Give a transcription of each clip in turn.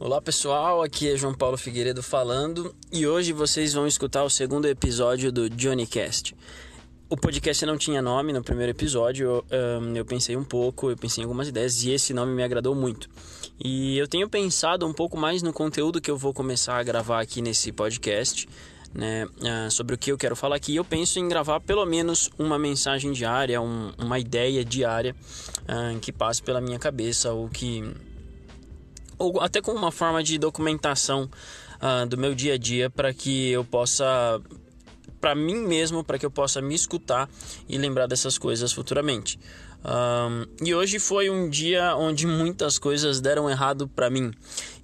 Olá pessoal, aqui é João Paulo Figueiredo falando e hoje vocês vão escutar o segundo episódio do Johnny Cast. O podcast não tinha nome no primeiro episódio, eu, eu pensei um pouco, eu pensei em algumas ideias e esse nome me agradou muito. E eu tenho pensado um pouco mais no conteúdo que eu vou começar a gravar aqui nesse podcast, né, uh, sobre o que eu quero falar aqui. Eu penso em gravar pelo menos uma mensagem diária, um, uma ideia diária uh, que passe pela minha cabeça ou que ou até com uma forma de documentação uh, do meu dia a dia para que eu possa para mim mesmo, para que eu possa me escutar e lembrar dessas coisas futuramente. Um, e hoje foi um dia onde muitas coisas deram errado para mim,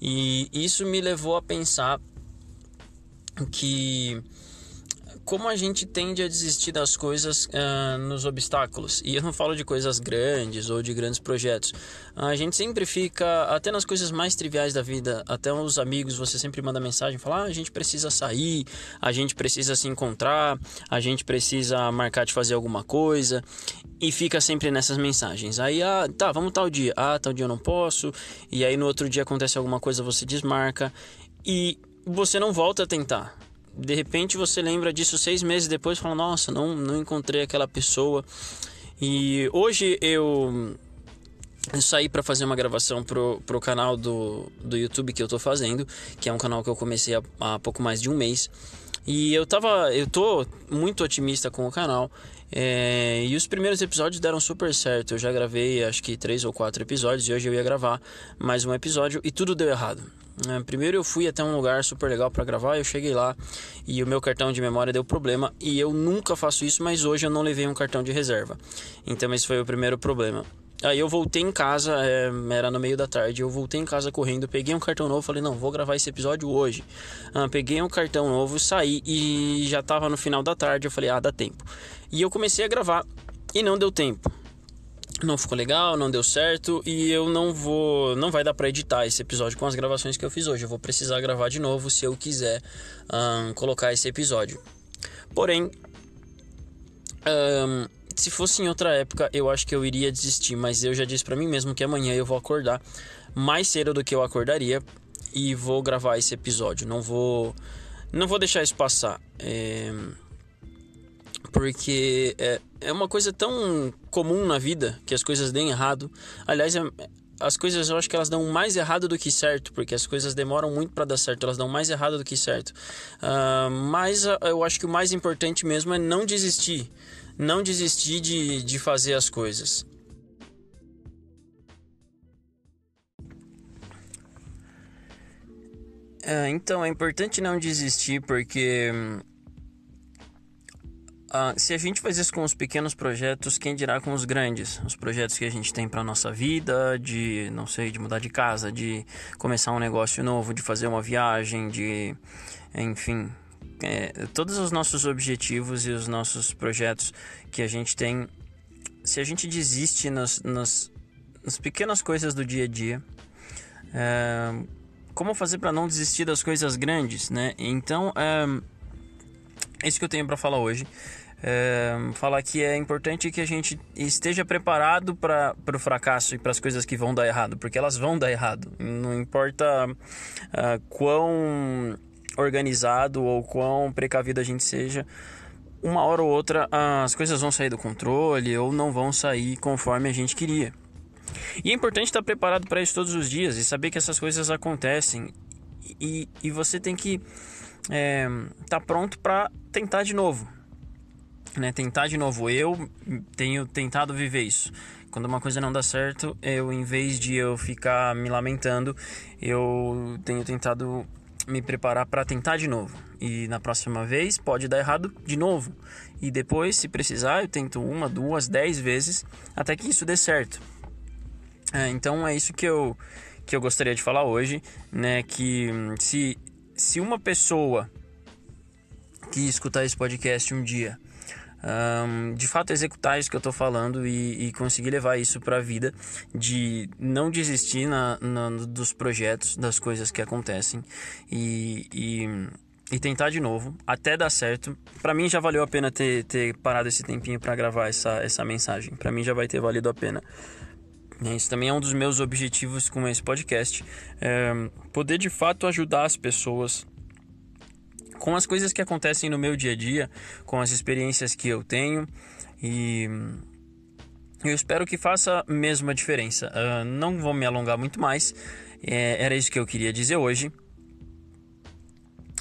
e isso me levou a pensar que como a gente tende a desistir das coisas uh, nos obstáculos. E eu não falo de coisas grandes ou de grandes projetos. A gente sempre fica, até nas coisas mais triviais da vida, até os amigos, você sempre manda mensagem, fala: ah, a gente precisa sair, a gente precisa se encontrar, a gente precisa marcar de fazer alguma coisa. E fica sempre nessas mensagens. Aí, ah, tá, vamos tal dia. Ah, tal dia eu não posso. E aí no outro dia acontece alguma coisa, você desmarca. E você não volta a tentar de repente você lembra disso seis meses depois e fala, nossa, não, não encontrei aquela pessoa. E hoje eu saí para fazer uma gravação pro, pro canal do, do YouTube que eu tô fazendo, que é um canal que eu comecei há, há pouco mais de um mês. E eu tava, eu tô muito otimista com o canal. É, e os primeiros episódios deram super certo. Eu já gravei acho que três ou quatro episódios e hoje eu ia gravar mais um episódio e tudo deu errado. É, primeiro eu fui até um lugar super legal para gravar, eu cheguei lá e o meu cartão de memória deu problema e eu nunca faço isso, mas hoje eu não levei um cartão de reserva. Então esse foi o primeiro problema. Aí eu voltei em casa, é, era no meio da tarde, eu voltei em casa correndo, peguei um cartão novo, falei, não, vou gravar esse episódio hoje. Ah, peguei um cartão novo, saí e já tava no final da tarde, eu falei, ah, dá tempo. E eu comecei a gravar e não deu tempo não ficou legal, não deu certo e eu não vou, não vai dar para editar esse episódio com as gravações que eu fiz hoje. Eu vou precisar gravar de novo se eu quiser um, colocar esse episódio. Porém, um, se fosse em outra época, eu acho que eu iria desistir, mas eu já disse para mim mesmo que amanhã eu vou acordar mais cedo do que eu acordaria e vou gravar esse episódio. Não vou, não vou deixar isso passar. É porque é, é uma coisa tão comum na vida que as coisas deem errado. Aliás, é, as coisas eu acho que elas dão mais errado do que certo, porque as coisas demoram muito para dar certo, elas dão mais errado do que certo. Uh, mas uh, eu acho que o mais importante mesmo é não desistir, não desistir de, de fazer as coisas. Uh, então é importante não desistir porque hum, Uh, se a gente faz isso com os pequenos projetos, quem dirá com os grandes? Os projetos que a gente tem para nossa vida, de não sei, de mudar de casa, de começar um negócio novo, de fazer uma viagem, de enfim, é, todos os nossos objetivos e os nossos projetos que a gente tem, se a gente desiste nas, nas, nas pequenas coisas do dia a dia, é, como fazer para não desistir das coisas grandes, né? Então, é, isso que eu tenho para falar hoje é, falar que é importante que a gente esteja preparado para o fracasso e para as coisas que vão dar errado, porque elas vão dar errado. Não importa uh, quão organizado ou quão precavido a gente seja, uma hora ou outra as coisas vão sair do controle ou não vão sair conforme a gente queria. E é importante estar preparado para isso todos os dias e saber que essas coisas acontecem. E, e você tem que estar é, tá pronto para tentar de novo né, tentar de novo. Eu tenho tentado viver isso. Quando uma coisa não dá certo, eu em vez de eu ficar me lamentando, eu tenho tentado me preparar para tentar de novo. E na próxima vez pode dar errado de novo. E depois, se precisar, eu tento uma, duas, dez vezes até que isso dê certo. É, então é isso que eu que eu gostaria de falar hoje, né? Que se se uma pessoa que escutar esse podcast um dia um, de fato executar isso que eu estou falando e, e, conseguir levar isso para a vida, de não desistir na, na, dos projetos, das coisas que acontecem e, e, e tentar de novo até dar certo. Para mim já valeu a pena ter, ter parado esse tempinho para gravar essa, essa mensagem. Para mim já vai ter valido a pena. Esse também é um dos meus objetivos com esse podcast, é poder de fato ajudar as pessoas com as coisas que acontecem no meu dia a dia, com as experiências que eu tenho e eu espero que faça mesmo a diferença. Uh, não vou me alongar muito mais, é, era isso que eu queria dizer hoje.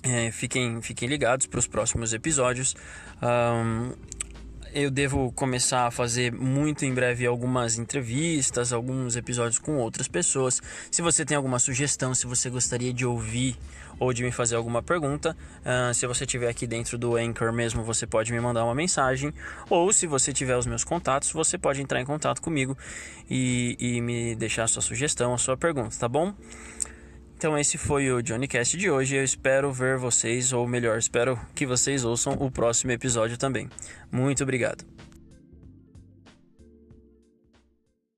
É, fiquem, fiquem ligados para os próximos episódios. Um, eu devo começar a fazer muito em breve algumas entrevistas, alguns episódios com outras pessoas. Se você tem alguma sugestão, se você gostaria de ouvir ou de me fazer alguma pergunta, uh, se você estiver aqui dentro do Anchor mesmo, você pode me mandar uma mensagem. Ou se você tiver os meus contatos, você pode entrar em contato comigo e, e me deixar a sua sugestão, a sua pergunta, tá bom? Então esse foi o Johnny Cast de hoje. Eu espero ver vocês, ou melhor, espero que vocês ouçam o próximo episódio também. Muito obrigado.